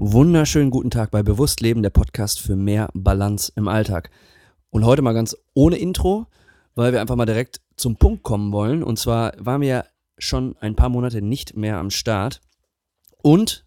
wunderschönen guten Tag bei Bewusstleben, der Podcast für mehr Balance im Alltag. Und heute mal ganz ohne Intro, weil wir einfach mal direkt zum Punkt kommen wollen. Und zwar waren wir schon ein paar Monate nicht mehr am Start. Und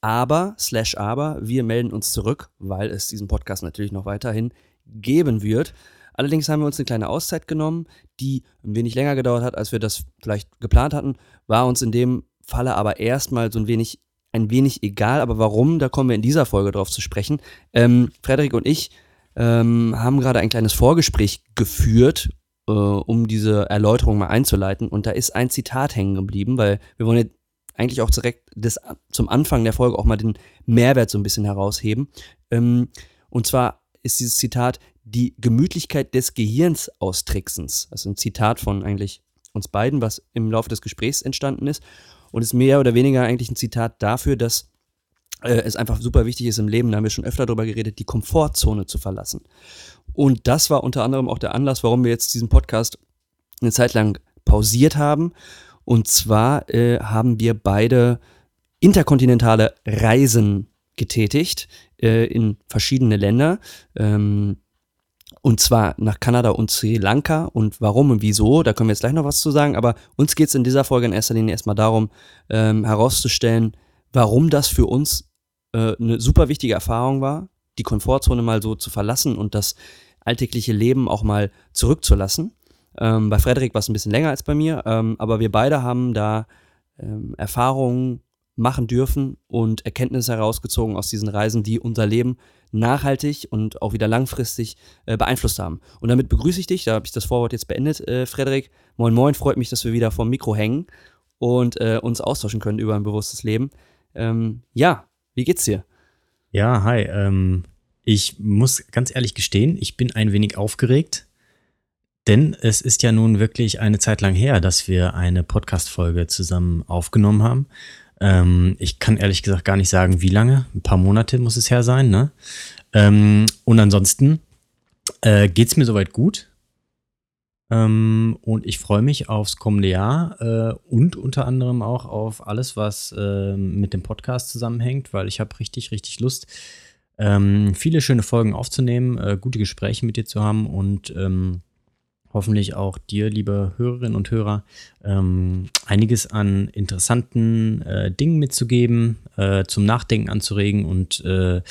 aber, slash aber, wir melden uns zurück, weil es diesen Podcast natürlich noch weiterhin geben wird. Allerdings haben wir uns eine kleine Auszeit genommen, die ein wenig länger gedauert hat, als wir das vielleicht geplant hatten, war uns in dem Falle aber erstmal so ein wenig, ein wenig egal. Aber warum, da kommen wir in dieser Folge drauf zu sprechen. Ähm, Frederik und ich ähm, haben gerade ein kleines Vorgespräch geführt, äh, um diese Erläuterung mal einzuleiten. Und da ist ein Zitat hängen geblieben, weil wir wollen ja eigentlich auch direkt das, zum Anfang der Folge auch mal den Mehrwert so ein bisschen herausheben. Ähm, und zwar ist dieses Zitat die Gemütlichkeit des Gehirns austricksens. Das ist ein Zitat von eigentlich uns beiden, was im Laufe des Gesprächs entstanden ist und ist mehr oder weniger eigentlich ein Zitat dafür, dass äh, es einfach super wichtig ist im Leben, da haben wir schon öfter darüber geredet, die Komfortzone zu verlassen. Und das war unter anderem auch der Anlass, warum wir jetzt diesen Podcast eine Zeit lang pausiert haben. Und zwar äh, haben wir beide interkontinentale Reisen getätigt äh, in verschiedene Länder. Ähm, und zwar nach Kanada und Sri Lanka. Und warum und wieso, da können wir jetzt gleich noch was zu sagen. Aber uns geht es in dieser Folge in erster Linie erstmal darum, ähm, herauszustellen, warum das für uns äh, eine super wichtige Erfahrung war, die Komfortzone mal so zu verlassen und das alltägliche Leben auch mal zurückzulassen. Ähm, bei Frederik war es ein bisschen länger als bei mir, ähm, aber wir beide haben da ähm, Erfahrungen machen dürfen und Erkenntnisse herausgezogen aus diesen Reisen, die unser Leben nachhaltig und auch wieder langfristig äh, beeinflusst haben. Und damit begrüße ich dich, da habe ich das Vorwort jetzt beendet, äh, Frederik. Moin Moin, freut mich, dass wir wieder vom Mikro hängen und äh, uns austauschen können über ein bewusstes Leben. Ähm, ja, wie geht's dir? Ja, hi. Ähm, ich muss ganz ehrlich gestehen, ich bin ein wenig aufgeregt, denn es ist ja nun wirklich eine Zeit lang her, dass wir eine Podcast-Folge zusammen aufgenommen haben. Ähm, ich kann ehrlich gesagt gar nicht sagen, wie lange. Ein paar Monate muss es her sein. Ne? Ähm, und ansonsten äh, geht es mir soweit gut. Ähm, und ich freue mich aufs kommende Jahr äh, und unter anderem auch auf alles, was äh, mit dem Podcast zusammenhängt, weil ich habe richtig, richtig Lust, ähm, viele schöne Folgen aufzunehmen, äh, gute Gespräche mit dir zu haben und ähm, hoffentlich auch dir, liebe Hörerinnen und Hörer, ähm, einiges an interessanten äh, Dingen mitzugeben, äh, zum Nachdenken anzuregen und äh,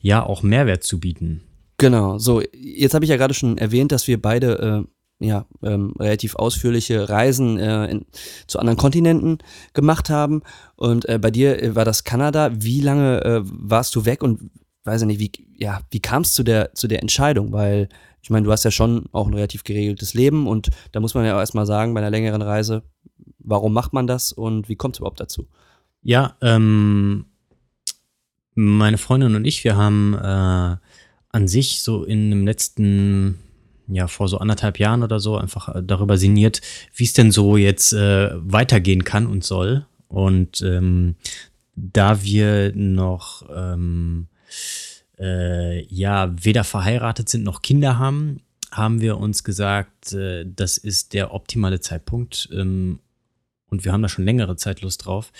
ja auch Mehrwert zu bieten. Genau, so, jetzt habe ich ja gerade schon erwähnt, dass wir beide äh, ja, ähm, relativ ausführliche Reisen äh, in, zu anderen Kontinenten gemacht haben. Und äh, bei dir war das Kanada. Wie lange warst du weg und weiß ich nicht, wie, ja, wie kam es zu der, zu der Entscheidung? Weil ich meine, du hast ja schon auch ein relativ geregeltes Leben und da muss man ja auch erstmal sagen, bei einer längeren Reise, warum macht man das und wie kommt es überhaupt dazu? Ja, ähm, meine Freundin und ich, wir haben äh, an sich so in dem letzten, ja, vor so anderthalb Jahren oder so einfach äh, darüber sinniert, wie es denn so jetzt äh, weitergehen kann und soll. Und ähm, da wir noch ähm, äh, ja weder verheiratet sind noch Kinder haben, haben wir uns gesagt, äh, das ist der optimale Zeitpunkt. Ähm, und wir haben da schon längere Zeit Lust drauf,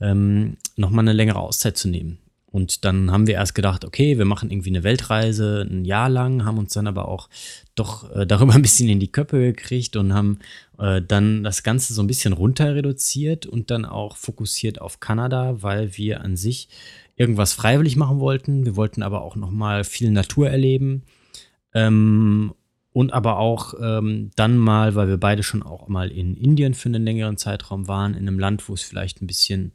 ähm, nochmal eine längere Auszeit zu nehmen. Und dann haben wir erst gedacht, okay, wir machen irgendwie eine Weltreise ein Jahr lang, haben uns dann aber auch doch äh, darüber ein bisschen in die Köpfe gekriegt und haben äh, dann das Ganze so ein bisschen runter reduziert und dann auch fokussiert auf Kanada, weil wir an sich irgendwas freiwillig machen wollten. Wir wollten aber auch noch mal viel Natur erleben. Ähm, und aber auch ähm, dann mal, weil wir beide schon auch mal in Indien für einen längeren Zeitraum waren, in einem Land, wo es vielleicht ein bisschen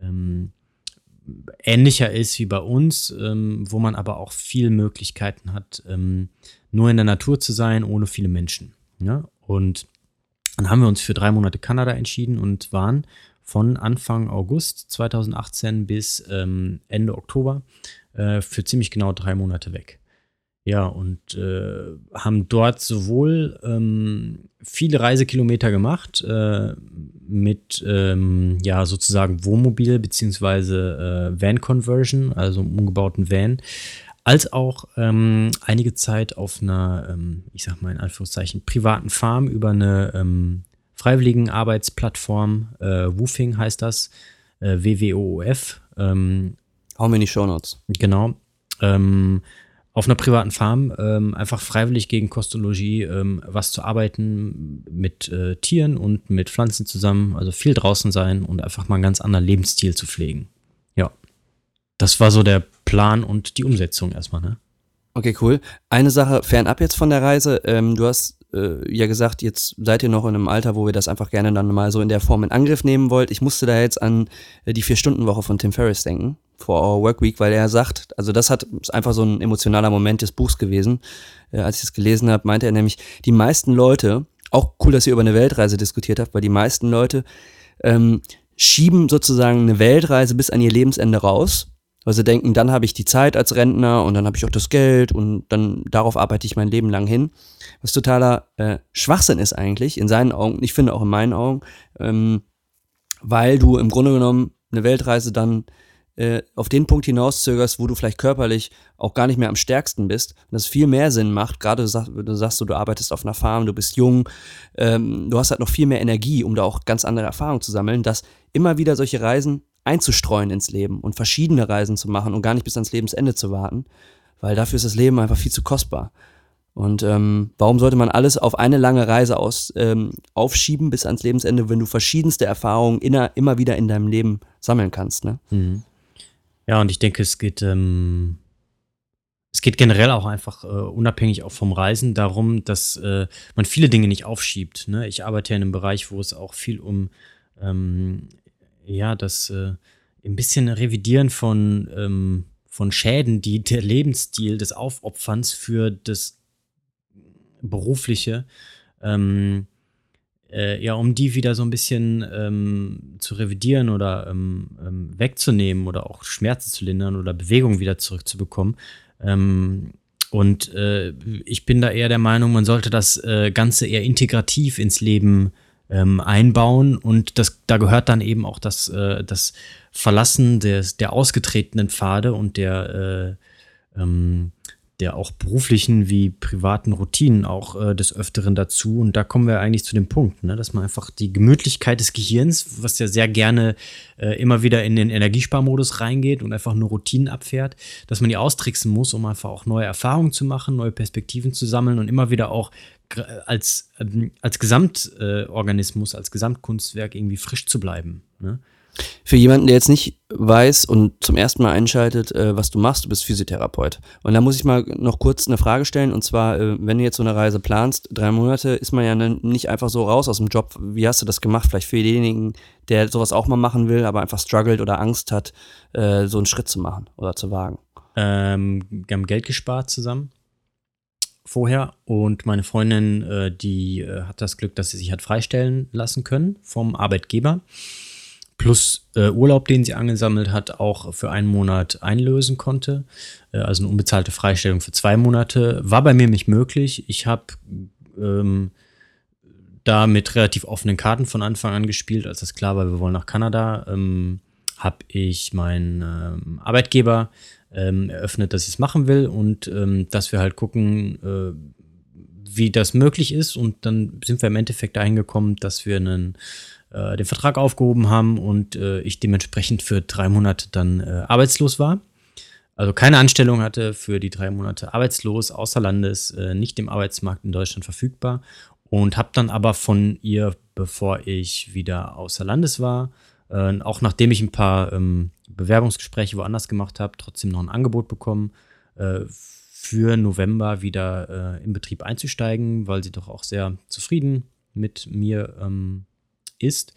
ähm, ähnlicher ist wie bei uns, ähm, wo man aber auch viele Möglichkeiten hat, ähm, nur in der Natur zu sein, ohne viele Menschen. Ja? Und dann haben wir uns für drei Monate Kanada entschieden und waren von Anfang August 2018 bis ähm, Ende Oktober äh, für ziemlich genau drei Monate weg. Ja, und äh, haben dort sowohl ähm, viele Reisekilometer gemacht äh, mit ähm, ja sozusagen Wohnmobil beziehungsweise äh, Van-Conversion, also umgebauten Van, als auch ähm, einige Zeit auf einer, ähm, ich sag mal in Anführungszeichen, privaten Farm über eine ähm, freiwilligen Arbeitsplattform, äh, Woofing heißt das, äh, WWOF. Ähm, Hauen wir in die Shownotes. Genau. Ähm, auf einer privaten Farm ähm, einfach freiwillig gegen Kost und Logis ähm, was zu arbeiten mit äh, Tieren und mit Pflanzen zusammen, also viel draußen sein und einfach mal einen ganz anderen Lebensstil zu pflegen. Ja. Das war so der Plan und die Umsetzung erstmal, ne? Okay, cool. Eine Sache fernab jetzt von der Reise. Ähm, du hast äh, ja gesagt, jetzt seid ihr noch in einem Alter, wo ihr das einfach gerne dann mal so in der Form in Angriff nehmen wollt. Ich musste da jetzt an äh, die Vier-Stunden-Woche von Tim Ferriss denken, for Our Work Week, weil er sagt, also das hat ist einfach so ein emotionaler Moment des Buchs gewesen. Äh, als ich es gelesen habe, meinte er nämlich, die meisten Leute, auch cool, dass ihr über eine Weltreise diskutiert habt, weil die meisten Leute ähm, schieben sozusagen eine Weltreise bis an ihr Lebensende raus weil sie denken, dann habe ich die Zeit als Rentner und dann habe ich auch das Geld und dann darauf arbeite ich mein Leben lang hin. Was totaler äh, Schwachsinn ist eigentlich, in seinen Augen, ich finde auch in meinen Augen, ähm, weil du im Grunde genommen eine Weltreise dann äh, auf den Punkt hinauszögerst, wo du vielleicht körperlich auch gar nicht mehr am stärksten bist. Und das viel mehr Sinn macht, gerade du sagst, du, sagst, du arbeitest auf einer Farm, du bist jung, ähm, du hast halt noch viel mehr Energie, um da auch ganz andere Erfahrungen zu sammeln, dass immer wieder solche Reisen einzustreuen ins Leben und verschiedene Reisen zu machen und gar nicht bis ans Lebensende zu warten, weil dafür ist das Leben einfach viel zu kostbar. Und ähm, warum sollte man alles auf eine lange Reise aus, ähm, aufschieben bis ans Lebensende, wenn du verschiedenste Erfahrungen inner, immer wieder in deinem Leben sammeln kannst? Ne? Mhm. Ja, und ich denke, es geht, ähm, es geht generell auch einfach äh, unabhängig auch vom Reisen darum, dass äh, man viele Dinge nicht aufschiebt. Ne? Ich arbeite ja in einem Bereich, wo es auch viel um ähm, ja, das äh, ein bisschen Revidieren von, ähm, von Schäden, die der Lebensstil des Aufopferns für das Berufliche, ähm, äh, ja, um die wieder so ein bisschen ähm, zu revidieren oder ähm, ähm, wegzunehmen oder auch Schmerzen zu lindern oder Bewegung wieder zurückzubekommen. Ähm, und äh, ich bin da eher der Meinung, man sollte das äh, Ganze eher integrativ ins Leben äh, ähm, einbauen und das, da gehört dann eben auch das, äh, das Verlassen des, der ausgetretenen Pfade und der, äh, ähm, der auch beruflichen wie privaten Routinen auch äh, des Öfteren dazu. Und da kommen wir eigentlich zu dem Punkt, ne, dass man einfach die Gemütlichkeit des Gehirns, was ja sehr gerne äh, immer wieder in den Energiesparmodus reingeht und einfach nur Routinen abfährt, dass man die austricksen muss, um einfach auch neue Erfahrungen zu machen, neue Perspektiven zu sammeln und immer wieder auch als, ähm, als Gesamtorganismus, als Gesamtkunstwerk irgendwie frisch zu bleiben. Ne? Für jemanden, der jetzt nicht weiß und zum ersten Mal einschaltet, äh, was du machst, du bist Physiotherapeut. Und da muss ich mal noch kurz eine Frage stellen. Und zwar, äh, wenn du jetzt so eine Reise planst, drei Monate, ist man ja nicht einfach so raus aus dem Job. Wie hast du das gemacht? Vielleicht für denjenigen, der sowas auch mal machen will, aber einfach struggelt oder Angst hat, äh, so einen Schritt zu machen oder zu wagen. Ähm, wir haben Geld gespart zusammen vorher und meine Freundin, äh, die äh, hat das Glück, dass sie sich hat freistellen lassen können vom Arbeitgeber. Plus äh, Urlaub, den sie angesammelt hat, auch für einen Monat einlösen konnte. Äh, also eine unbezahlte Freistellung für zwei Monate. War bei mir nicht möglich. Ich habe ähm, da mit relativ offenen Karten von Anfang an gespielt, als das klar war, wir wollen nach Kanada. Ähm, habe ich meinen ähm, Arbeitgeber ähm, eröffnet, dass ich es machen will und ähm, dass wir halt gucken, äh, wie das möglich ist. Und dann sind wir im Endeffekt dahin gekommen, dass wir einen, äh, den Vertrag aufgehoben haben und äh, ich dementsprechend für drei Monate dann äh, arbeitslos war. Also keine Anstellung hatte für die drei Monate arbeitslos, außer Landes, äh, nicht im Arbeitsmarkt in Deutschland verfügbar. Und habe dann aber von ihr, bevor ich wieder außer Landes war, äh, auch nachdem ich ein paar ähm, Bewerbungsgespräche woanders gemacht habe, trotzdem noch ein Angebot bekommen, für November wieder äh, in Betrieb einzusteigen, weil sie doch auch sehr zufrieden mit mir ähm, ist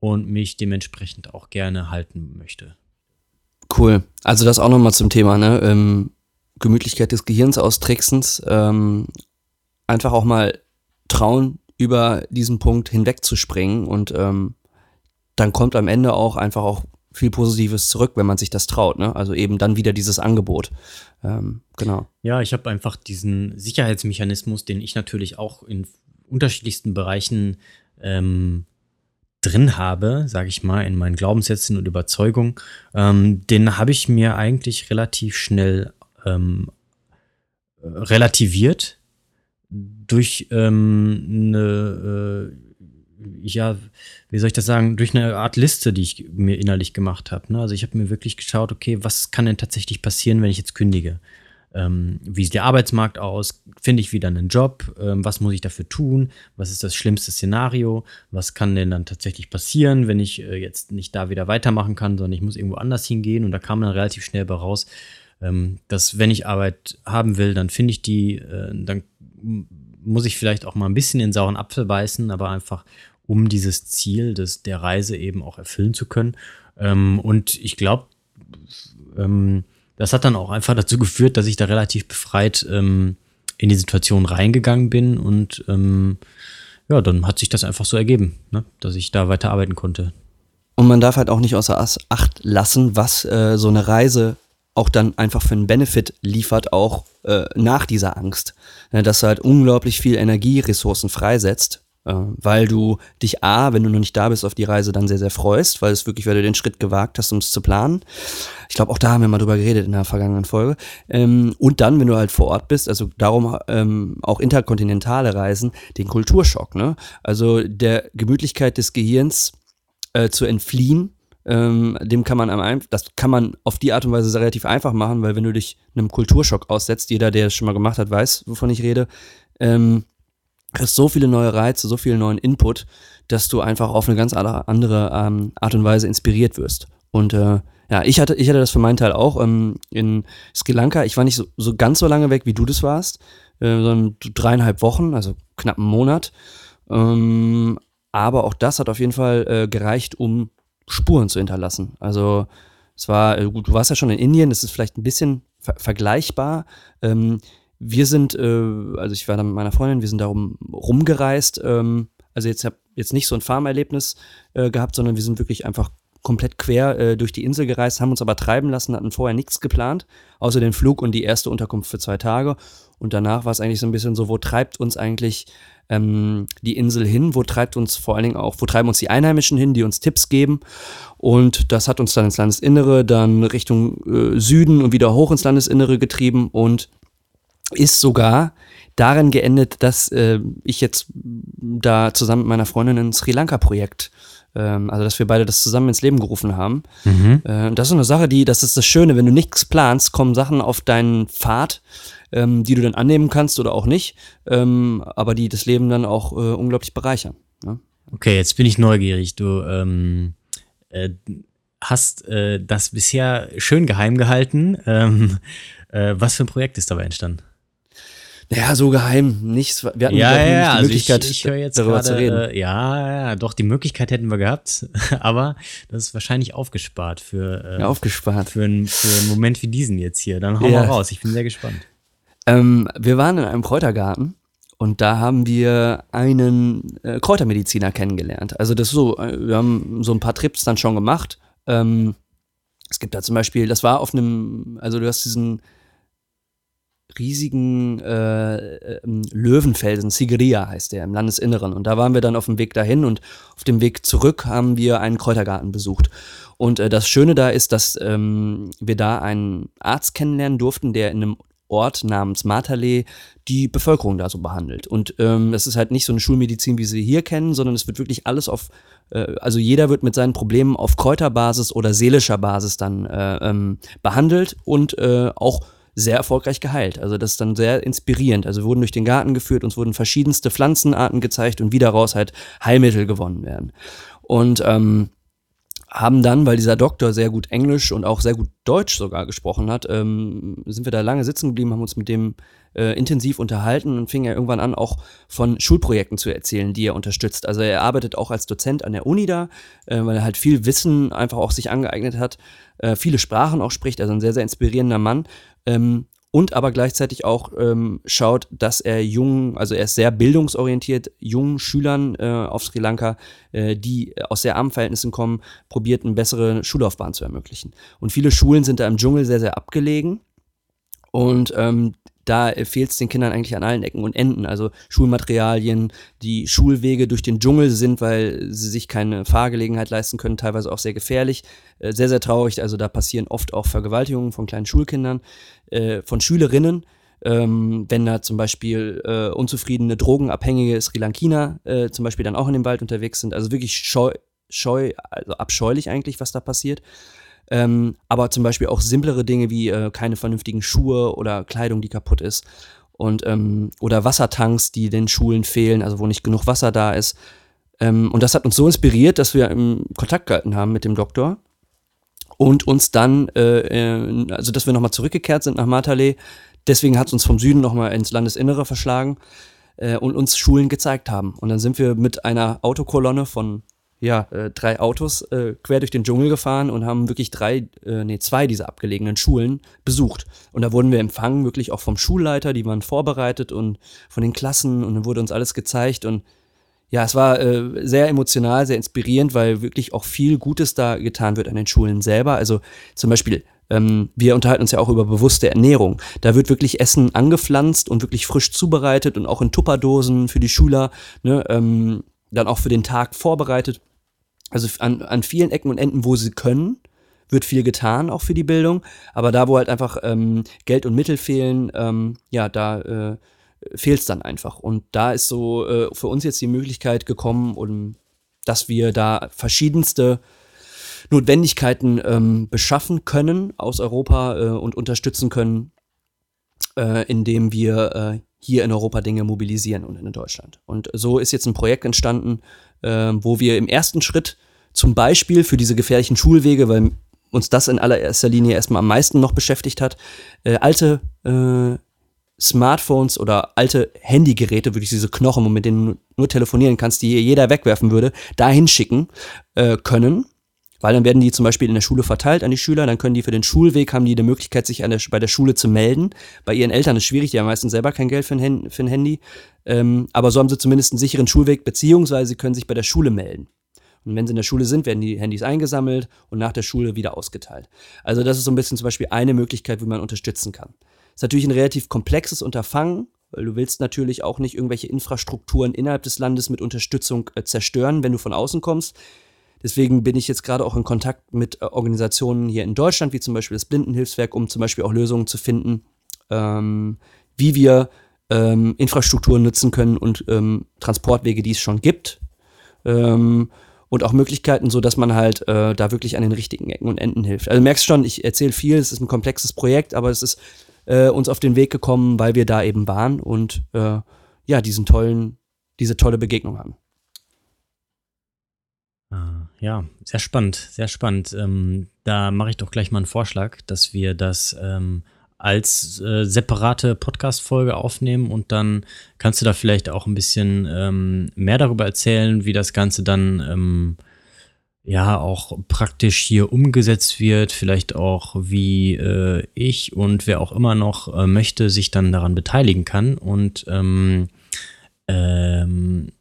und mich dementsprechend auch gerne halten möchte. Cool. Also das auch nochmal zum Thema, ne? Ähm, Gemütlichkeit des Gehirns austricksens. Ähm, einfach auch mal trauen, über diesen Punkt hinwegzuspringen und ähm, dann kommt am Ende auch einfach auch viel Positives zurück, wenn man sich das traut. Ne? Also eben dann wieder dieses Angebot. Ähm, genau. Ja, ich habe einfach diesen Sicherheitsmechanismus, den ich natürlich auch in unterschiedlichsten Bereichen ähm, drin habe, sage ich mal, in meinen Glaubenssätzen und Überzeugungen, ähm, den habe ich mir eigentlich relativ schnell ähm, relativiert durch ähm, eine äh, ja, wie soll ich das sagen, durch eine Art Liste, die ich mir innerlich gemacht habe. Ne? Also ich habe mir wirklich geschaut, okay, was kann denn tatsächlich passieren, wenn ich jetzt kündige? Ähm, wie sieht der Arbeitsmarkt aus? Finde ich wieder einen Job? Ähm, was muss ich dafür tun? Was ist das schlimmste Szenario? Was kann denn dann tatsächlich passieren, wenn ich äh, jetzt nicht da wieder weitermachen kann, sondern ich muss irgendwo anders hingehen? Und da kam dann relativ schnell bei raus, ähm, dass wenn ich Arbeit haben will, dann finde ich die, äh, dann muss ich vielleicht auch mal ein bisschen in sauren Apfel beißen, aber einfach um dieses Ziel des, der Reise eben auch erfüllen zu können. Ähm, und ich glaube, ähm, das hat dann auch einfach dazu geführt, dass ich da relativ befreit ähm, in die Situation reingegangen bin und ähm, ja, dann hat sich das einfach so ergeben, ne, dass ich da weiter arbeiten konnte. Und man darf halt auch nicht außer Acht lassen, was äh, so eine Reise auch dann einfach für einen Benefit liefert, auch äh, nach dieser Angst. Ja, dass du halt unglaublich viel Energieressourcen freisetzt, weil du dich A, wenn du noch nicht da bist, auf die Reise dann sehr, sehr freust, weil es wirklich, weil du den Schritt gewagt hast, um es zu planen. Ich glaube, auch da haben wir mal drüber geredet in der vergangenen Folge. Ähm, und dann, wenn du halt vor Ort bist, also darum ähm, auch interkontinentale Reisen, den Kulturschock, ne? Also der Gemütlichkeit des Gehirns äh, zu entfliehen ähm, dem kann man am das kann man auf die Art und Weise relativ einfach machen, weil wenn du dich einem Kulturschock aussetzt, jeder, der es schon mal gemacht hat, weiß, wovon ich rede, ähm, hast so viele neue Reize, so viel neuen Input, dass du einfach auf eine ganz andere ähm, Art und Weise inspiriert wirst. Und äh, ja, ich hatte, ich hatte das für meinen Teil auch ähm, in Sri Lanka. Ich war nicht so, so ganz so lange weg, wie du das warst, äh, sondern dreieinhalb Wochen, also knapp einen Monat. Ähm, aber auch das hat auf jeden Fall äh, gereicht, um Spuren zu hinterlassen. Also es war, äh, gut, du warst ja schon in Indien, das ist vielleicht ein bisschen ver vergleichbar. Ähm, wir sind, äh, also ich war da mit meiner Freundin, wir sind darum rumgereist. Ähm, also jetzt habe jetzt nicht so ein Farmerlebnis äh, gehabt, sondern wir sind wirklich einfach komplett quer äh, durch die Insel gereist, haben uns aber treiben lassen, hatten vorher nichts geplant, außer den Flug und die erste Unterkunft für zwei Tage. Und danach war es eigentlich so ein bisschen so, wo treibt uns eigentlich ähm, die Insel hin, wo treibt uns vor allen Dingen auch, wo treiben uns die Einheimischen hin, die uns Tipps geben. Und das hat uns dann ins Landesinnere, dann Richtung äh, Süden und wieder hoch ins Landesinnere getrieben und ist sogar darin geendet, dass äh, ich jetzt da zusammen mit meiner Freundin ein Sri Lanka-Projekt ähm, also dass wir beide das zusammen ins Leben gerufen haben. Mhm. Äh, das ist eine Sache, die, das ist das Schöne, wenn du nichts planst, kommen Sachen auf deinen Pfad, ähm, die du dann annehmen kannst oder auch nicht, ähm, aber die das Leben dann auch äh, unglaublich bereichern. Ne? Okay, jetzt bin ich neugierig. Du ähm, äh, hast äh, das bisher schön geheim gehalten. Ähm, äh, was für ein Projekt ist dabei entstanden? Naja, so geheim nichts. Wir hatten ja, ja, ja, die also Möglichkeit, ich, ich jetzt darüber grade, zu reden. Äh, ja, ja, doch, die Möglichkeit hätten wir gehabt, aber das ist wahrscheinlich aufgespart für, äh, ja, aufgespart. Für, ein, für einen Moment wie diesen jetzt hier. Dann hauen ja. wir raus, ich bin sehr gespannt. Ähm, wir waren in einem Kräutergarten und da haben wir einen äh, Kräutermediziner kennengelernt. Also das ist so, äh, wir haben so ein paar Trips dann schon gemacht. Ähm, es gibt da zum Beispiel, das war auf einem, also du hast diesen riesigen äh, äh, Löwenfelsen, Sigria heißt der, im Landesinneren. Und da waren wir dann auf dem Weg dahin und auf dem Weg zurück haben wir einen Kräutergarten besucht. Und äh, das Schöne da ist, dass ähm, wir da einen Arzt kennenlernen durften, der in einem Ort namens Matale die Bevölkerung da so behandelt. Und ähm, das ist halt nicht so eine Schulmedizin, wie sie hier kennen, sondern es wird wirklich alles auf, äh, also jeder wird mit seinen Problemen auf Kräuterbasis oder seelischer Basis dann äh, ähm, behandelt und äh, auch sehr erfolgreich geheilt. Also das ist dann sehr inspirierend. Also wir wurden durch den Garten geführt, uns wurden verschiedenste Pflanzenarten gezeigt und wie daraus halt Heilmittel gewonnen werden. Und ähm, haben dann, weil dieser Doktor sehr gut Englisch und auch sehr gut Deutsch sogar gesprochen hat, ähm, sind wir da lange sitzen geblieben, haben uns mit dem äh, intensiv unterhalten und fing er irgendwann an, auch von Schulprojekten zu erzählen, die er unterstützt. Also er arbeitet auch als Dozent an der Uni da, äh, weil er halt viel Wissen einfach auch sich angeeignet hat, äh, viele Sprachen auch spricht, also ein sehr, sehr inspirierender Mann. Ähm, und aber gleichzeitig auch ähm, schaut, dass er jungen, also er ist sehr bildungsorientiert, jungen Schülern äh, auf Sri Lanka, äh, die aus sehr armen Verhältnissen kommen, probiert, eine bessere Schullaufbahn zu ermöglichen. Und viele Schulen sind da im Dschungel sehr, sehr abgelegen. Und ähm, da fehlt es den Kindern eigentlich an allen Ecken und Enden. Also Schulmaterialien, die Schulwege durch den Dschungel sind, weil sie sich keine Fahrgelegenheit leisten können, teilweise auch sehr gefährlich. Äh, sehr, sehr traurig. Also da passieren oft auch Vergewaltigungen von kleinen Schulkindern, äh, von Schülerinnen ähm, wenn da zum Beispiel äh, unzufriedene, drogenabhängige Sri Lankiner äh, zum Beispiel dann auch in dem Wald unterwegs sind. Also wirklich scheu, scheu also abscheulich eigentlich, was da passiert. Ähm, aber zum Beispiel auch simplere Dinge wie äh, keine vernünftigen Schuhe oder Kleidung, die kaputt ist. Und, ähm, oder Wassertanks, die den Schulen fehlen, also wo nicht genug Wasser da ist. Ähm, und das hat uns so inspiriert, dass wir im Kontakt gehalten haben mit dem Doktor und uns dann, äh, also dass wir nochmal zurückgekehrt sind nach Matale. Deswegen hat es uns vom Süden nochmal ins Landesinnere verschlagen äh, und uns Schulen gezeigt haben. Und dann sind wir mit einer Autokolonne von ja, äh, drei Autos äh, quer durch den Dschungel gefahren und haben wirklich drei, äh, nee, zwei dieser abgelegenen Schulen besucht. Und da wurden wir empfangen, wirklich auch vom Schulleiter, die waren vorbereitet und von den Klassen und dann wurde uns alles gezeigt und ja, es war äh, sehr emotional, sehr inspirierend, weil wirklich auch viel Gutes da getan wird an den Schulen selber. Also zum Beispiel, ähm, wir unterhalten uns ja auch über bewusste Ernährung. Da wird wirklich Essen angepflanzt und wirklich frisch zubereitet und auch in Tupperdosen für die Schüler, ne, ähm, dann auch für den Tag vorbereitet. Also an, an vielen Ecken und Enden, wo sie können, wird viel getan, auch für die Bildung. Aber da, wo halt einfach ähm, Geld und Mittel fehlen, ähm, ja, da äh, fehlt es dann einfach. Und da ist so äh, für uns jetzt die Möglichkeit gekommen, um, dass wir da verschiedenste Notwendigkeiten ähm, beschaffen können aus Europa äh, und unterstützen können, äh, indem wir äh, hier in Europa Dinge mobilisieren und in Deutschland. Und so ist jetzt ein Projekt entstanden, äh, wo wir im ersten Schritt zum Beispiel für diese gefährlichen Schulwege, weil uns das in allererster Linie erstmal am meisten noch beschäftigt hat, äh, alte äh, Smartphones oder alte Handygeräte, wirklich diese Knochen, mit denen du nur telefonieren kannst, die jeder wegwerfen würde, dahin schicken äh, können. Weil dann werden die zum Beispiel in der Schule verteilt an die Schüler, dann können die für den Schulweg, haben die die Möglichkeit, sich der, bei der Schule zu melden. Bei ihren Eltern ist schwierig, die haben meistens selber kein Geld für ein, für ein Handy. Ähm, aber so haben sie zumindest einen sicheren Schulweg, beziehungsweise sie können sich bei der Schule melden. Und wenn sie in der Schule sind, werden die Handys eingesammelt und nach der Schule wieder ausgeteilt. Also das ist so ein bisschen zum Beispiel eine Möglichkeit, wie man unterstützen kann. Ist natürlich ein relativ komplexes Unterfangen, weil du willst natürlich auch nicht irgendwelche Infrastrukturen innerhalb des Landes mit Unterstützung äh, zerstören, wenn du von außen kommst. Deswegen bin ich jetzt gerade auch in Kontakt mit äh, Organisationen hier in Deutschland, wie zum Beispiel das Blindenhilfswerk, um zum Beispiel auch Lösungen zu finden, ähm, wie wir ähm, Infrastrukturen nutzen können und ähm, Transportwege, die es schon gibt. Ähm, und auch Möglichkeiten, so dass man halt äh, da wirklich an den richtigen Ecken und Enden hilft. Also merkst schon, ich erzähle viel, es ist ein komplexes Projekt, aber es ist äh, uns auf den Weg gekommen, weil wir da eben waren und äh, ja, diesen tollen, diese tolle Begegnung haben. Ah, ja, sehr spannend, sehr spannend. Ähm, da mache ich doch gleich mal einen Vorschlag, dass wir das ähm, als äh, separate Podcast-Folge aufnehmen und dann kannst du da vielleicht auch ein bisschen ähm, mehr darüber erzählen, wie das Ganze dann ähm, ja auch praktisch hier umgesetzt wird, vielleicht auch wie äh, ich und wer auch immer noch äh, möchte, sich dann daran beteiligen kann. Und ähm, ähm,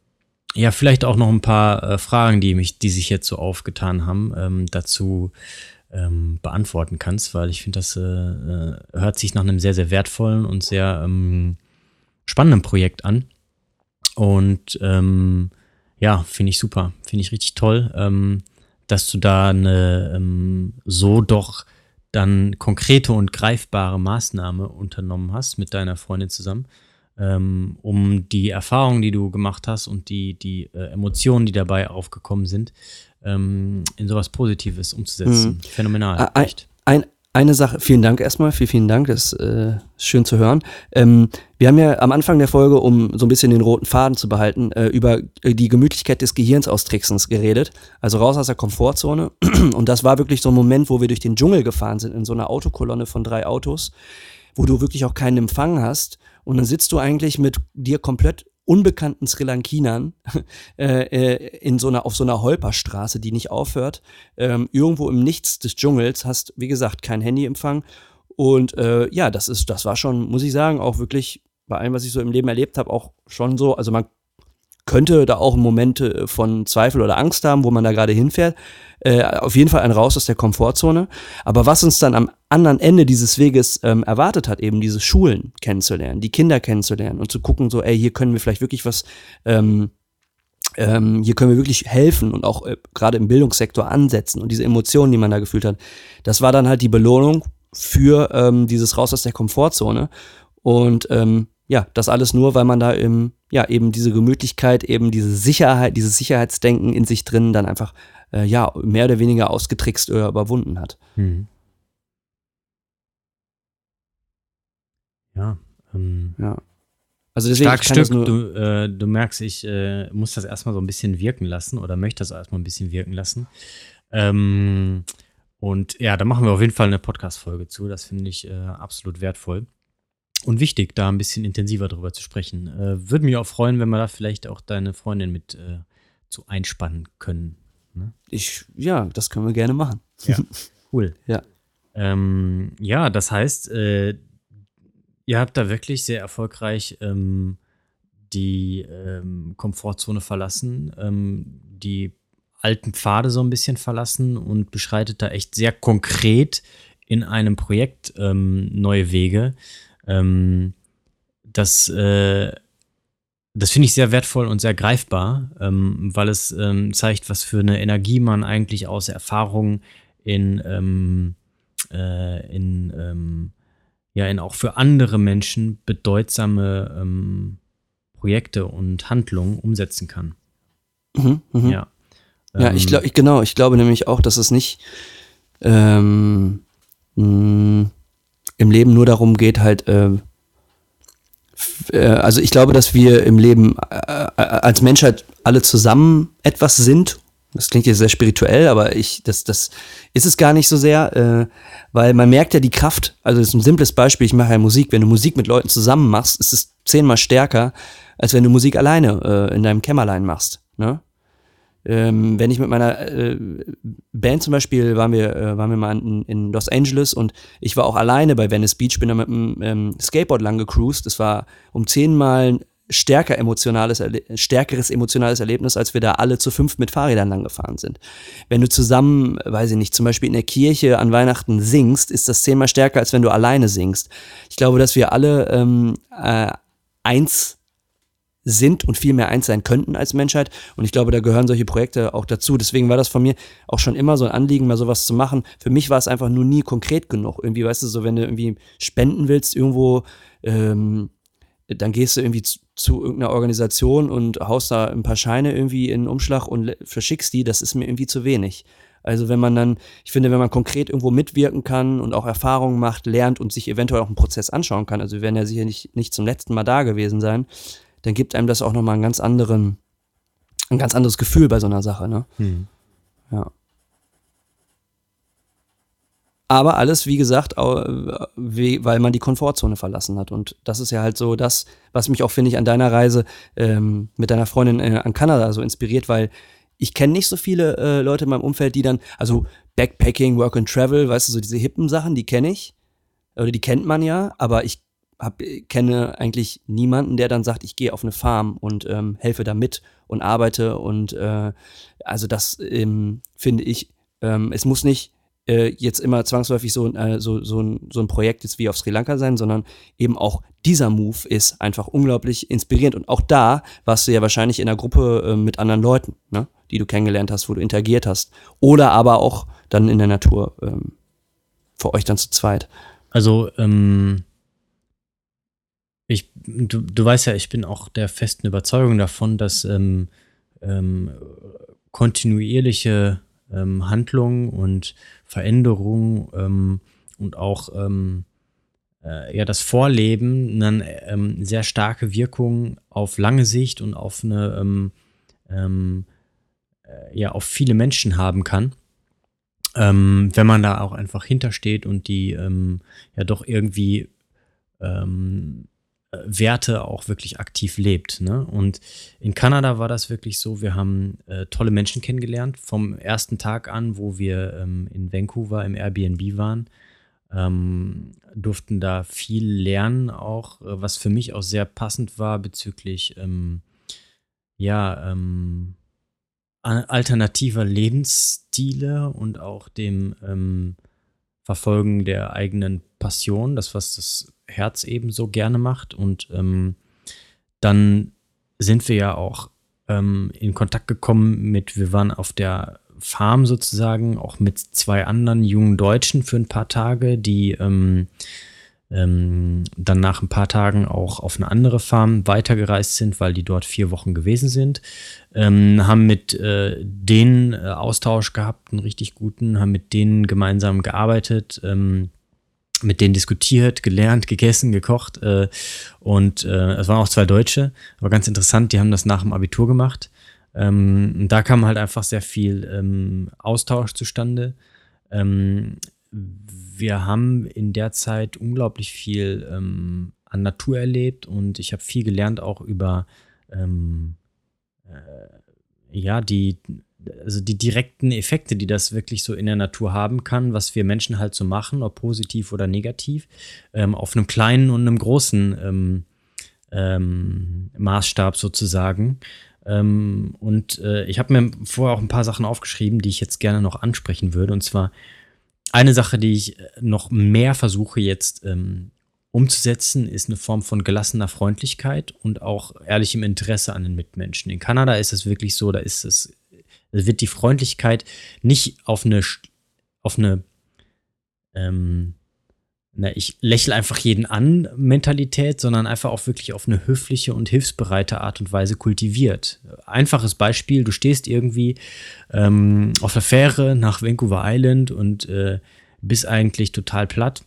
ja, vielleicht auch noch ein paar äh, Fragen, die mich, die sich jetzt so aufgetan haben, ähm, dazu ähm, beantworten kannst, weil ich finde, das äh, äh, hört sich nach einem sehr, sehr wertvollen und sehr ähm, spannenden Projekt an. Und ähm, ja, finde ich super, finde ich richtig toll. Ähm, dass du da eine ähm, so doch dann konkrete und greifbare Maßnahme unternommen hast mit deiner Freundin zusammen, ähm, um die Erfahrungen, die du gemacht hast und die, die äh, Emotionen, die dabei aufgekommen sind, ähm, in sowas Positives umzusetzen. Mhm. Phänomenal. Ein, ein, eine Sache, vielen Dank erstmal, vielen, vielen Dank, das äh, ist schön zu hören. Ähm, wir haben ja am Anfang der Folge, um so ein bisschen den roten Faden zu behalten, äh, über äh, die Gemütlichkeit des Gehirns austricksens geredet. Also raus aus der Komfortzone. Und das war wirklich so ein Moment, wo wir durch den Dschungel gefahren sind, in so einer Autokolonne von drei Autos, wo du wirklich auch keinen Empfang hast. Und dann sitzt du eigentlich mit dir komplett unbekannten Sri Lankinern äh, äh, in so einer, auf so einer Holperstraße, die nicht aufhört. Ähm, irgendwo im Nichts des Dschungels hast, wie gesagt, kein Handyempfang. Und äh, ja, das ist, das war schon, muss ich sagen, auch wirklich bei allem, was ich so im Leben erlebt habe, auch schon so. Also man könnte da auch Momente von Zweifel oder Angst haben, wo man da gerade hinfährt. Äh, auf jeden Fall ein Raus aus der Komfortzone. Aber was uns dann am anderen Ende dieses Weges ähm, erwartet hat, eben diese Schulen kennenzulernen, die Kinder kennenzulernen und zu gucken, so, ey, hier können wir vielleicht wirklich was, ähm, ähm, hier können wir wirklich helfen und auch äh, gerade im Bildungssektor ansetzen und diese Emotionen, die man da gefühlt hat, das war dann halt die Belohnung für ähm, dieses Raus aus der Komfortzone Und ähm, ja, das alles nur, weil man da im, ja, eben diese Gemütlichkeit, eben diese Sicherheit, dieses Sicherheitsdenken in sich drin dann einfach, äh, ja, mehr oder weniger ausgetrickst oder überwunden hat. Mhm. Ja. Ähm, ja. Also deswegen Stark Stück, du, äh, du merkst, ich äh, muss das erstmal so ein bisschen wirken lassen oder möchte das erstmal ein bisschen wirken lassen. Ähm, und ja, da machen wir auf jeden Fall eine Podcast-Folge zu. Das finde ich äh, absolut wertvoll und wichtig, da ein bisschen intensiver drüber zu sprechen. Äh, Würde mich auch freuen, wenn wir da vielleicht auch deine Freundin mit äh, zu einspannen können. Ne? Ich, ja, das können wir gerne machen. Ja, cool. ja. Ähm, ja, das heißt, äh, ihr habt da wirklich sehr erfolgreich ähm, die ähm, Komfortzone verlassen, ähm, die alten Pfade so ein bisschen verlassen und beschreitet da echt sehr konkret in einem Projekt ähm, neue Wege. Ähm, das äh, das finde ich sehr wertvoll und sehr greifbar, ähm, weil es ähm, zeigt, was für eine Energie man eigentlich aus Erfahrung in, ähm, äh, in ähm, ja, in auch für andere Menschen bedeutsame ähm, Projekte und Handlungen umsetzen kann. Mhm, mh. Ja. Ja, ich glaube, genau, ich glaube nämlich auch, dass es nicht ähm, mh, im Leben nur darum geht, halt, äh, äh, also ich glaube, dass wir im Leben äh, äh, als Menschheit alle zusammen etwas sind. Das klingt jetzt sehr spirituell, aber ich, das, das ist es gar nicht so sehr, äh, weil man merkt ja die Kraft. Also das ist ein simples Beispiel. Ich mache ja Musik. Wenn du Musik mit Leuten zusammen machst, ist es zehnmal stärker, als wenn du Musik alleine äh, in deinem Kämmerlein machst. Ne? Ähm, wenn ich mit meiner äh, Band zum Beispiel waren wir, äh, waren wir mal in, in, Los Angeles und ich war auch alleine bei Venice Beach, bin da mit einem ähm, Skateboard lang gecruised. Das war um zehnmal stärker emotionales, stärkeres emotionales Erlebnis, als wir da alle zu fünf mit Fahrrädern lang gefahren sind. Wenn du zusammen, weiß ich nicht, zum Beispiel in der Kirche an Weihnachten singst, ist das zehnmal stärker, als wenn du alleine singst. Ich glaube, dass wir alle ähm, äh, eins sind und viel mehr eins sein könnten als Menschheit. Und ich glaube, da gehören solche Projekte auch dazu. Deswegen war das von mir auch schon immer so ein Anliegen, mal sowas zu machen. Für mich war es einfach nur nie konkret genug. Irgendwie, weißt du, so wenn du irgendwie spenden willst irgendwo, ähm, dann gehst du irgendwie zu, zu, irgendeiner Organisation und haust da ein paar Scheine irgendwie in den Umschlag und verschickst die. Das ist mir irgendwie zu wenig. Also wenn man dann, ich finde, wenn man konkret irgendwo mitwirken kann und auch Erfahrungen macht, lernt und sich eventuell auch einen Prozess anschauen kann, also wir werden ja sicher nicht, nicht zum letzten Mal da gewesen sein, dann gibt einem das auch nochmal einen ganz anderen, ein ganz anderes Gefühl bei so einer Sache, ne? Hm. Ja. Aber alles, wie gesagt, weil man die Komfortzone verlassen hat. Und das ist ja halt so das, was mich auch, finde ich, an deiner Reise ähm, mit deiner Freundin äh, an Kanada so inspiriert, weil ich kenne nicht so viele äh, Leute in meinem Umfeld, die dann, also Backpacking, Work and Travel, weißt du, so diese hippen Sachen, die kenne ich. Oder die kennt man ja, aber ich hab, kenne eigentlich niemanden, der dann sagt, ich gehe auf eine Farm und ähm, helfe da mit und arbeite. Und äh, also das ähm, finde ich, ähm, es muss nicht äh, jetzt immer zwangsläufig so, äh, so, so, ein, so ein Projekt jetzt wie auf Sri Lanka sein, sondern eben auch dieser Move ist einfach unglaublich inspirierend. Und auch da warst du ja wahrscheinlich in einer Gruppe äh, mit anderen Leuten, ne? die du kennengelernt hast, wo du interagiert hast. Oder aber auch dann in der Natur ähm, für euch dann zu zweit. Also, ähm, ich, du, du weißt ja, ich bin auch der festen Überzeugung davon, dass ähm, ähm, kontinuierliche ähm, Handlung und Veränderung ähm, und auch ähm, äh, ja, das Vorleben ähm, sehr starke Wirkung auf lange Sicht und auf eine ähm, ähm, äh, ja auf viele Menschen haben kann. Ähm, wenn man da auch einfach hintersteht und die ähm, ja doch irgendwie ähm, Werte auch wirklich aktiv lebt. Ne? Und in Kanada war das wirklich so, wir haben äh, tolle Menschen kennengelernt vom ersten Tag an, wo wir ähm, in Vancouver im Airbnb waren. Ähm, durften da viel lernen, auch äh, was für mich auch sehr passend war bezüglich ähm, ja, ähm, alternativer Lebensstile und auch dem ähm, Verfolgen der eigenen Passion, das, was das Herz eben so gerne macht. Und ähm, dann sind wir ja auch ähm, in Kontakt gekommen mit, wir waren auf der Farm sozusagen, auch mit zwei anderen jungen Deutschen für ein paar Tage, die ähm, ähm, dann nach ein paar Tagen auch auf eine andere Farm weitergereist sind, weil die dort vier Wochen gewesen sind. Ähm, haben mit äh, denen äh, Austausch gehabt, einen richtig guten, haben mit denen gemeinsam gearbeitet, ähm, mit denen diskutiert, gelernt, gegessen, gekocht. Äh, und äh, es waren auch zwei Deutsche, aber ganz interessant, die haben das nach dem Abitur gemacht. Ähm, da kam halt einfach sehr viel ähm, Austausch zustande. Ähm, wir haben in der Zeit unglaublich viel ähm, an Natur erlebt und ich habe viel gelernt auch über ähm, äh, ja die also die direkten Effekte, die das wirklich so in der Natur haben kann, was wir Menschen halt so machen, ob positiv oder negativ, ähm, auf einem kleinen und einem großen ähm, ähm, Maßstab sozusagen. Ähm, und äh, ich habe mir vorher auch ein paar Sachen aufgeschrieben, die ich jetzt gerne noch ansprechen würde. Und zwar eine Sache, die ich äh, noch mehr versuche jetzt ähm, umzusetzen, ist eine Form von gelassener Freundlichkeit und auch ehrlichem Interesse an den Mitmenschen. In Kanada ist es wirklich so, da ist es, wird die Freundlichkeit nicht auf eine, auf eine ähm, na, ich lächle einfach jeden an Mentalität, sondern einfach auch wirklich auf eine höfliche und hilfsbereite Art und Weise kultiviert. Einfaches Beispiel, du stehst irgendwie ähm, auf der Fähre nach Vancouver Island und äh, bist eigentlich total platt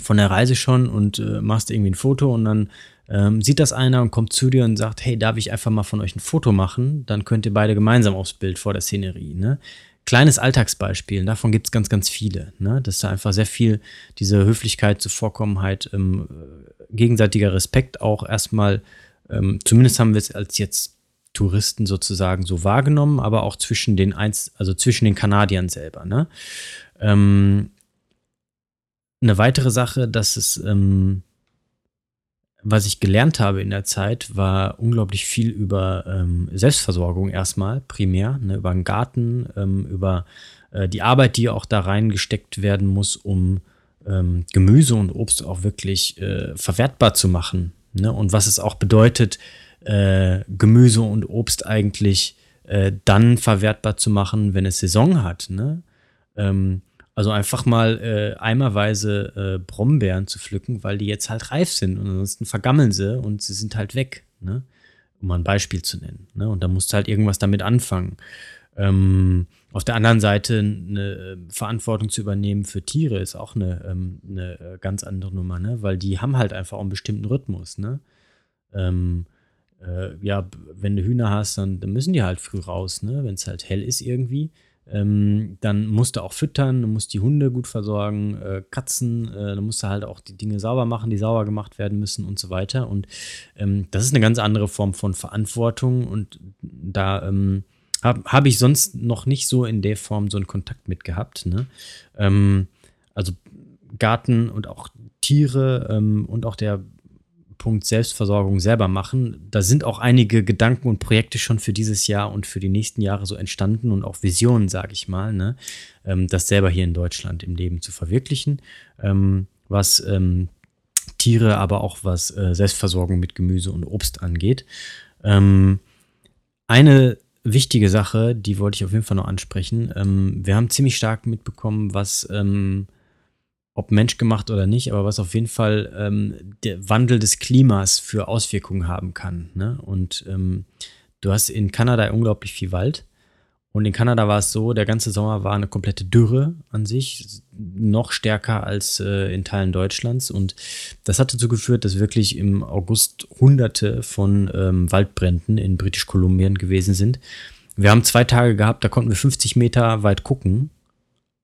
von der Reise schon und äh, machst irgendwie ein Foto und dann ähm, sieht das einer und kommt zu dir und sagt, hey, darf ich einfach mal von euch ein Foto machen? Dann könnt ihr beide gemeinsam aufs Bild vor der Szenerie. Ne? kleines Alltagsbeispiel, davon gibt es ganz, ganz viele, ne? dass da einfach sehr viel diese Höflichkeit, Zuvorkommenheit, ähm, gegenseitiger Respekt auch erstmal, ähm, zumindest haben wir es als jetzt Touristen sozusagen so wahrgenommen, aber auch zwischen den Einz also zwischen den Kanadiern selber. Ne? Ähm, eine weitere Sache, dass es ähm, was ich gelernt habe in der Zeit, war unglaublich viel über ähm, Selbstversorgung erstmal, primär, ne, über den Garten, ähm, über äh, die Arbeit, die auch da reingesteckt werden muss, um ähm, Gemüse und Obst auch wirklich äh, verwertbar zu machen. Ne? Und was es auch bedeutet, äh, Gemüse und Obst eigentlich äh, dann verwertbar zu machen, wenn es Saison hat. Ne? Ähm, also einfach mal äh, eimerweise äh, Brombeeren zu pflücken, weil die jetzt halt reif sind und ansonsten vergammeln sie und sie sind halt weg, ne? Um mal ein Beispiel zu nennen. Ne? Und da musst du halt irgendwas damit anfangen. Ähm, auf der anderen Seite eine äh, Verantwortung zu übernehmen für Tiere ist auch eine, ähm, eine äh, ganz andere Nummer, ne? Weil die haben halt einfach auch einen bestimmten Rhythmus, ne? Ähm, äh, ja, wenn du Hühner hast, dann, dann müssen die halt früh raus, ne? Wenn es halt hell ist irgendwie. Ähm, dann musst du auch füttern, du musst die Hunde gut versorgen, äh, Katzen, äh, dann musst du halt auch die Dinge sauber machen, die sauber gemacht werden müssen und so weiter. Und ähm, das ist eine ganz andere Form von Verantwortung und da ähm, habe hab ich sonst noch nicht so in der Form so einen Kontakt mit gehabt. Ne? Ähm, also Garten und auch Tiere ähm, und auch der Punkt Selbstversorgung selber machen. Da sind auch einige Gedanken und Projekte schon für dieses Jahr und für die nächsten Jahre so entstanden und auch Visionen, sage ich mal, ne? ähm, das selber hier in Deutschland im Leben zu verwirklichen, ähm, was ähm, Tiere, aber auch was äh, Selbstversorgung mit Gemüse und Obst angeht. Ähm, eine wichtige Sache, die wollte ich auf jeden Fall noch ansprechen. Ähm, wir haben ziemlich stark mitbekommen, was ähm, ob menschgemacht oder nicht, aber was auf jeden Fall ähm, der Wandel des Klimas für Auswirkungen haben kann. Ne? Und ähm, du hast in Kanada unglaublich viel Wald. Und in Kanada war es so, der ganze Sommer war eine komplette Dürre an sich, noch stärker als äh, in Teilen Deutschlands. Und das hat dazu geführt, dass wirklich im August Hunderte von ähm, Waldbränden in Britisch-Kolumbien gewesen sind. Wir haben zwei Tage gehabt, da konnten wir 50 Meter weit gucken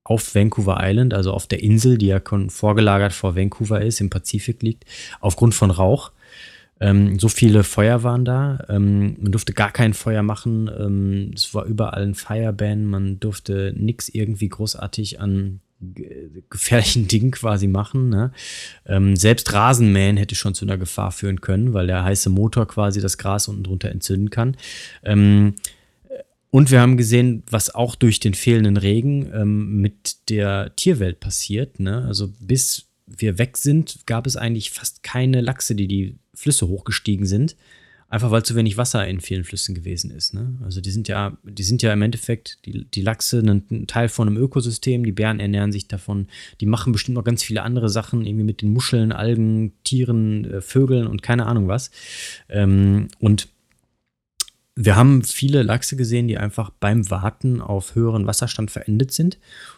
auf Vancouver Island, also auf der Insel, die ja vorgelagert vor Vancouver ist, im Pazifik liegt, aufgrund von Rauch. Ähm, so viele Feuer waren da. Ähm, man durfte gar kein Feuer machen. Ähm, es war überall ein Fireban. Man durfte nichts irgendwie großartig an gefährlichen Dingen quasi machen. Ne? Ähm, selbst Rasenmähen hätte schon zu einer Gefahr führen können, weil der heiße Motor quasi das Gras unten drunter entzünden kann. Und wir haben gesehen, was auch durch den fehlenden Regen ähm, mit der Tierwelt passiert. Ne? Also bis wir weg sind, gab es eigentlich fast keine Lachse, die die Flüsse hochgestiegen sind. Einfach weil zu wenig Wasser in vielen Flüssen gewesen ist. Ne? Also die sind ja, die sind ja im Endeffekt, die, die Lachse, ein Teil von einem Ökosystem, die Bären ernähren sich davon, die machen bestimmt noch ganz viele andere Sachen, irgendwie mit den Muscheln, Algen, Tieren, äh, Vögeln und keine Ahnung was. Ähm, und wir haben viele Lachse gesehen, die einfach beim Warten auf höheren Wasserstand verendet sind.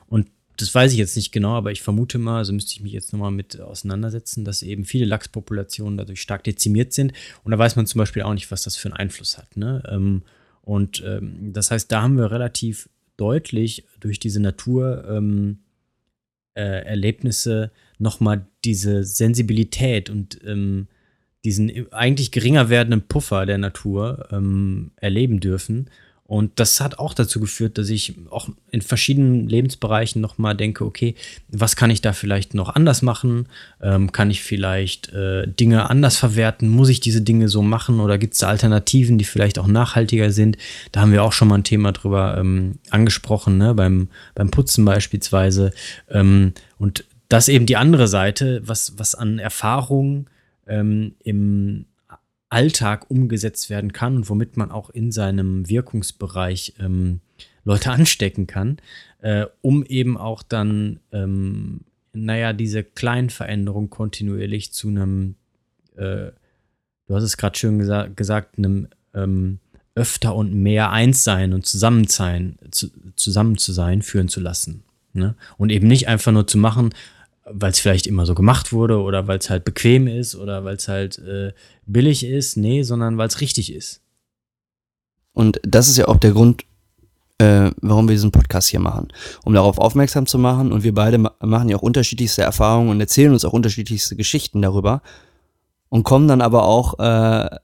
Und das weiß ich jetzt nicht genau, aber ich vermute mal, also müsste ich mich jetzt nochmal mit auseinandersetzen, dass eben viele Lachspopulationen dadurch stark dezimiert sind. Und da weiß man zum Beispiel auch nicht, was das für einen Einfluss hat. Ne? Ähm, und ähm, das heißt, da haben wir relativ deutlich durch diese Naturerlebnisse ähm, äh, nochmal diese Sensibilität und ähm, diesen eigentlich geringer werdenden Puffer der Natur ähm, erleben dürfen. Und das hat auch dazu geführt, dass ich auch in verschiedenen Lebensbereichen nochmal denke, okay, was kann ich da vielleicht noch anders machen? Ähm, kann ich vielleicht äh, Dinge anders verwerten? Muss ich diese Dinge so machen oder gibt es da Alternativen, die vielleicht auch nachhaltiger sind? Da haben wir auch schon mal ein Thema drüber ähm, angesprochen, ne? beim, beim Putzen beispielsweise. Ähm, und das eben die andere Seite, was, was an Erfahrungen ähm, im Alltag umgesetzt werden kann und womit man auch in seinem Wirkungsbereich ähm, Leute anstecken kann, äh, um eben auch dann, ähm, naja, diese kleinen Veränderungen kontinuierlich zu einem, äh, du hast es gerade schön gesa gesagt, einem ähm, öfter und mehr eins sein und zusammen sein, zu, zusammen zu sein, führen zu lassen. Ne? Und eben nicht einfach nur zu machen, weil es vielleicht immer so gemacht wurde oder weil es halt bequem ist oder weil es halt äh, billig ist. Nee, sondern weil es richtig ist. Und das ist ja auch der Grund, äh, warum wir diesen Podcast hier machen. Um darauf aufmerksam zu machen. Und wir beide ma machen ja auch unterschiedlichste Erfahrungen und erzählen uns auch unterschiedlichste Geschichten darüber. Und kommen dann aber auch äh,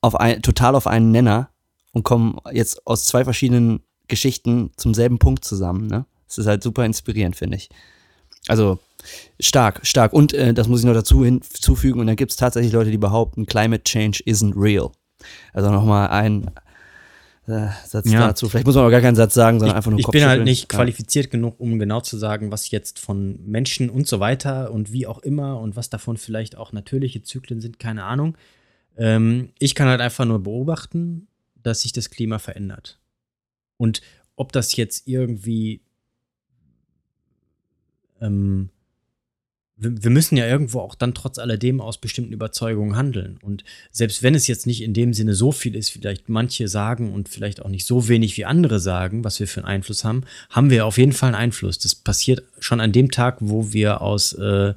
auf ein, total auf einen Nenner und kommen jetzt aus zwei verschiedenen Geschichten zum selben Punkt zusammen. Ne? Das ist halt super inspirierend, finde ich. Also Stark, stark. Und äh, das muss ich noch dazu hinzufügen. Und dann gibt es tatsächlich Leute, die behaupten, Climate Change isn't real. Also nochmal ein äh, Satz ja. dazu. Vielleicht muss man auch gar keinen Satz sagen, sondern ich, einfach nur Ich bin halt nicht qualifiziert genug, um genau zu sagen, was jetzt von Menschen und so weiter und wie auch immer und was davon vielleicht auch natürliche Zyklen sind, keine Ahnung. Ähm, ich kann halt einfach nur beobachten, dass sich das Klima verändert. Und ob das jetzt irgendwie ähm, wir müssen ja irgendwo auch dann trotz alledem aus bestimmten Überzeugungen handeln. Und selbst wenn es jetzt nicht in dem Sinne so viel ist, vielleicht manche sagen und vielleicht auch nicht so wenig wie andere sagen, was wir für einen Einfluss haben, haben wir auf jeden Fall einen Einfluss. Das passiert schon an dem Tag, wo wir aus äh,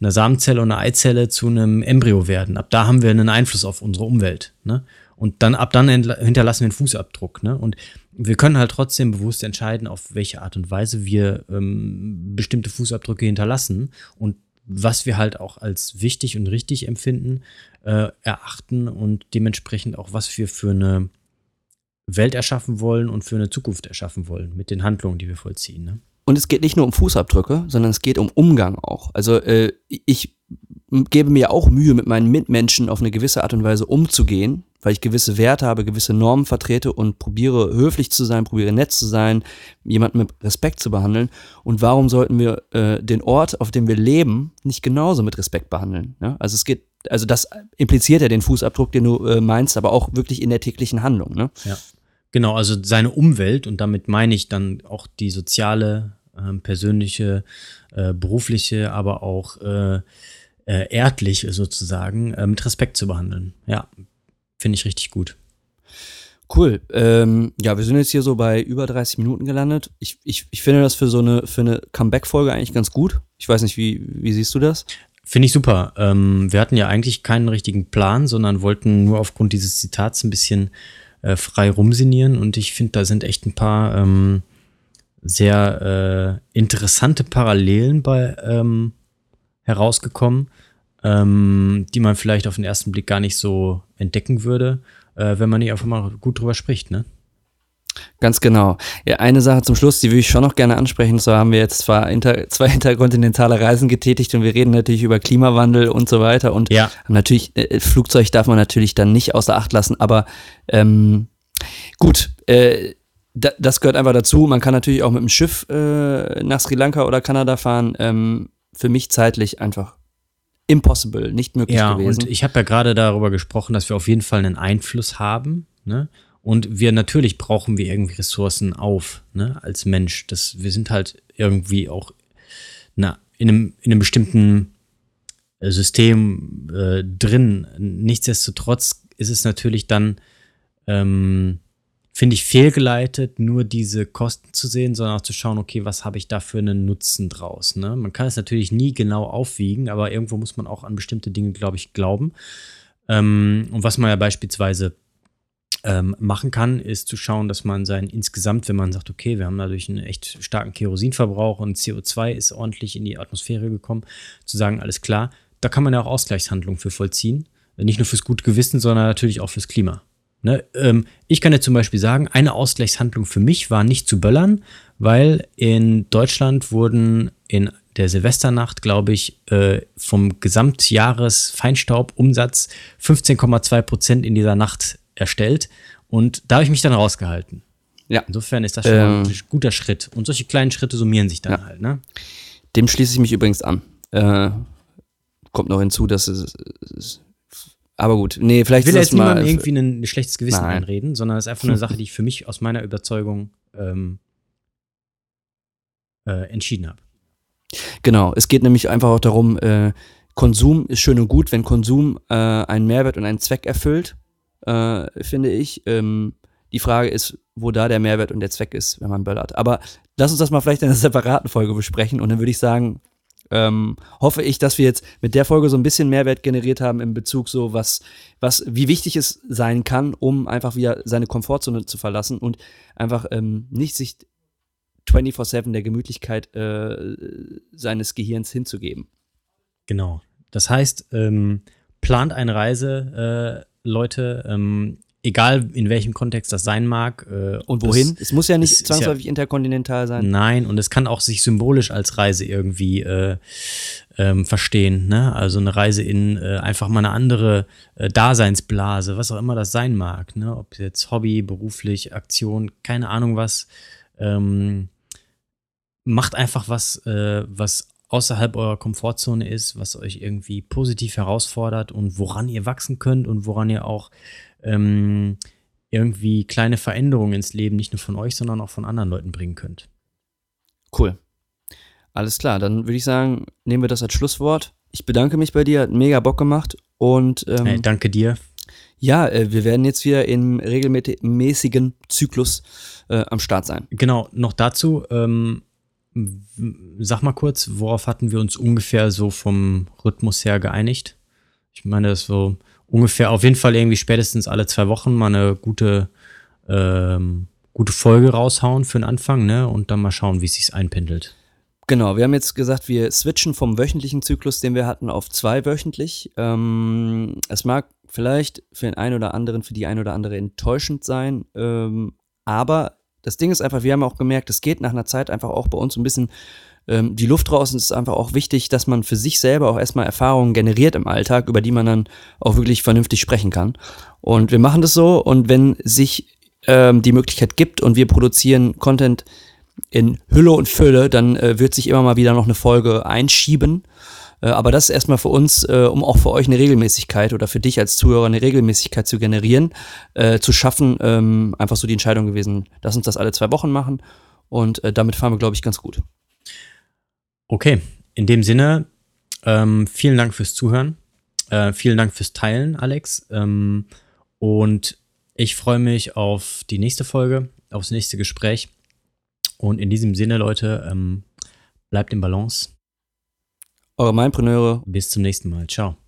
einer Samenzelle und einer Eizelle zu einem Embryo werden. Ab da haben wir einen Einfluss auf unsere Umwelt. Ne? Und dann ab dann hinterlassen wir einen Fußabdruck. Ne? Und wir können halt trotzdem bewusst entscheiden, auf welche Art und Weise wir ähm, bestimmte Fußabdrücke hinterlassen und was wir halt auch als wichtig und richtig empfinden, äh, erachten und dementsprechend auch, was wir für eine Welt erschaffen wollen und für eine Zukunft erschaffen wollen mit den Handlungen, die wir vollziehen. Ne? Und es geht nicht nur um Fußabdrücke, sondern es geht um Umgang auch. Also äh, ich gebe mir auch Mühe, mit meinen Mitmenschen auf eine gewisse Art und Weise umzugehen, weil ich gewisse Werte habe, gewisse Normen vertrete und probiere höflich zu sein, probiere nett zu sein, jemanden mit Respekt zu behandeln. Und warum sollten wir äh, den Ort, auf dem wir leben, nicht genauso mit Respekt behandeln? Ne? Also es geht, also das impliziert ja den Fußabdruck, den du äh, meinst, aber auch wirklich in der täglichen Handlung. Ne? Ja. Genau, also seine Umwelt und damit meine ich dann auch die soziale, äh, persönliche, äh, berufliche, aber auch äh, äh, erdlich sozusagen äh, mit Respekt zu behandeln. Ja, finde ich richtig gut. Cool. Ähm, ja, wir sind jetzt hier so bei über 30 Minuten gelandet. Ich, ich, ich finde das für so eine, für eine Comeback-Folge eigentlich ganz gut. Ich weiß nicht, wie, wie siehst du das? Finde ich super. Ähm, wir hatten ja eigentlich keinen richtigen Plan, sondern wollten nur aufgrund dieses Zitats ein bisschen äh, frei rumsinieren. Und ich finde, da sind echt ein paar ähm, sehr äh, interessante Parallelen bei ähm, herausgekommen, ähm, die man vielleicht auf den ersten Blick gar nicht so entdecken würde, äh, wenn man nicht einfach mal gut drüber spricht, ne? Ganz genau. Ja, eine Sache zum Schluss, die würde ich schon noch gerne ansprechen. So haben wir jetzt zwar inter, zwei interkontinentale Reisen getätigt und wir reden natürlich über Klimawandel und so weiter. Und ja. natürlich, äh, Flugzeug darf man natürlich dann nicht außer Acht lassen, aber ähm, gut, äh, da, das gehört einfach dazu. Man kann natürlich auch mit dem Schiff äh, nach Sri Lanka oder Kanada fahren. Ähm, für mich zeitlich einfach impossible, nicht möglich ja, gewesen. und ich habe ja gerade darüber gesprochen, dass wir auf jeden Fall einen Einfluss haben. Ne? Und wir natürlich brauchen wir irgendwie Ressourcen auf, ne, als Mensch. Das, wir sind halt irgendwie auch na, in, einem, in einem bestimmten äh, System äh, drin. Nichtsdestotrotz ist es natürlich dann, ähm, finde ich, fehlgeleitet, nur diese Kosten zu sehen, sondern auch zu schauen, okay, was habe ich da für einen Nutzen draus. Ne? Man kann es natürlich nie genau aufwiegen, aber irgendwo muss man auch an bestimmte Dinge, glaube ich, glauben. Ähm, und was man ja beispielsweise ähm, machen kann, ist zu schauen, dass man sein insgesamt, wenn man sagt, okay, wir haben dadurch einen echt starken Kerosinverbrauch und CO2 ist ordentlich in die Atmosphäre gekommen, zu sagen, alles klar, da kann man ja auch Ausgleichshandlungen für vollziehen. Nicht nur fürs gute Gewissen, sondern natürlich auch fürs Klima. Ne? Ähm, ich kann ja zum Beispiel sagen, eine Ausgleichshandlung für mich war nicht zu böllern, weil in Deutschland wurden in der Silvesternacht, glaube ich, äh, vom Gesamtjahresfeinstaubumsatz 15,2 Prozent in dieser Nacht erstellt. Und da habe ich mich dann rausgehalten. Ja. Insofern ist das schon Ähm. ein guter Schritt. Und solche kleinen Schritte summieren sich dann Ja. halt, ne? Dem schließe ich mich übrigens an. Äh, kommt noch hinzu, dass es. es aber gut, nee, vielleicht Ich will ist jetzt mal. niemandem irgendwie ein, ein schlechtes Gewissen Nein. einreden, sondern es ist einfach eine Sache, die ich für mich aus meiner Überzeugung ähm, äh, entschieden habe. Genau, es geht nämlich einfach auch darum, äh, Konsum ist schön und gut, wenn Konsum äh, einen Mehrwert und einen Zweck erfüllt, äh, finde ich. Ähm, die Frage ist, wo da der Mehrwert und der Zweck ist, wenn man böllert. Aber lass uns das mal vielleicht in einer separaten Folge besprechen und dann würde ich sagen, ähm, hoffe ich, dass wir jetzt mit der Folge so ein bisschen Mehrwert generiert haben in Bezug so, was, was, wie wichtig es sein kann, um einfach wieder seine Komfortzone zu verlassen und einfach ähm, nicht sich 24-7 der Gemütlichkeit äh, seines Gehirns hinzugeben. Genau. Das heißt, ähm, plant eine Reise, äh, Leute, ähm, egal in welchem Kontext das sein mag. Äh, Und das- wohin? Es muss ja nicht es zwangsläufig interkontinental sein. Nein, und es kann auch sich symbolisch als Reise irgendwie äh, ähm, verstehen. Ne? Also eine Reise in äh, einfach mal eine andere äh, Daseinsblase, was auch immer das sein mag. Ne? Ob jetzt Hobby, beruflich, Aktion, keine Ahnung was. Ähm, macht einfach was, äh, was außerhalb eurer Komfortzone ist, was euch irgendwie positiv herausfordert und woran ihr wachsen könnt und woran ihr auch ähm, irgendwie kleine Veränderungen ins Leben nicht nur von euch, sondern auch von anderen Leuten bringen könnt. Cool. Alles klar, dann würde ich sagen, nehmen wir das als Schlusswort. Ich bedanke mich bei dir, hat mega Bock gemacht und ähm, Hey, danke dir. ja, äh, wir werden jetzt wieder im regelmäßigen Zyklus äh, am Start sein. Genau, noch dazu, ähm, sag mal kurz, worauf hatten wir uns ungefähr so vom Rhythmus her geeinigt? Ich meine, das ist so ungefähr auf jeden Fall irgendwie spätestens alle zwei Wochen mal eine gute, ähm, gute Folge raushauen für den Anfang, ne? Und dann mal schauen, wie es sich einpendelt. Genau, wir haben jetzt gesagt, wir switchen vom wöchentlichen Zyklus, den wir hatten, auf zweiwöchentlich. Ähm, es mag vielleicht für den einen oder anderen, für die ein oder andere enttäuschend sein, ähm, aber das Ding ist einfach, wir haben auch gemerkt, es geht nach einer Zeit einfach auch bei uns ein bisschen ähm, die Luft es ist einfach auch wichtig, dass man für sich selber auch erstmal Erfahrungen generiert im Alltag, über die man dann auch wirklich vernünftig sprechen kann. Und wir machen das so und wenn sich ähm, die Möglichkeit gibt und wir produzieren Content in Hülle und Fülle, dann äh, wird sich immer mal wieder noch eine Folge einschieben. Äh, aber das ist erstmal für uns, äh, um auch für euch eine Regelmäßigkeit oder für dich als Zuhörer eine Regelmäßigkeit zu generieren, äh, zu schaffen, ähm, einfach so die Entscheidung gewesen, lass uns das alle zwei Wochen machen. Und äh, damit fahren wir, glaube ich, ganz gut. Okay, in dem Sinne, ähm, vielen Dank fürs Zuhören. Äh, vielen Dank fürs Teilen, Alex. Ähm, und ich freue mich auf die nächste Folge, aufs nächste Gespräch. Und in diesem Sinne, Leute, ähm, bleibt im Balance. Eure Mindpreneure Bis zum nächsten Mal. Ciao.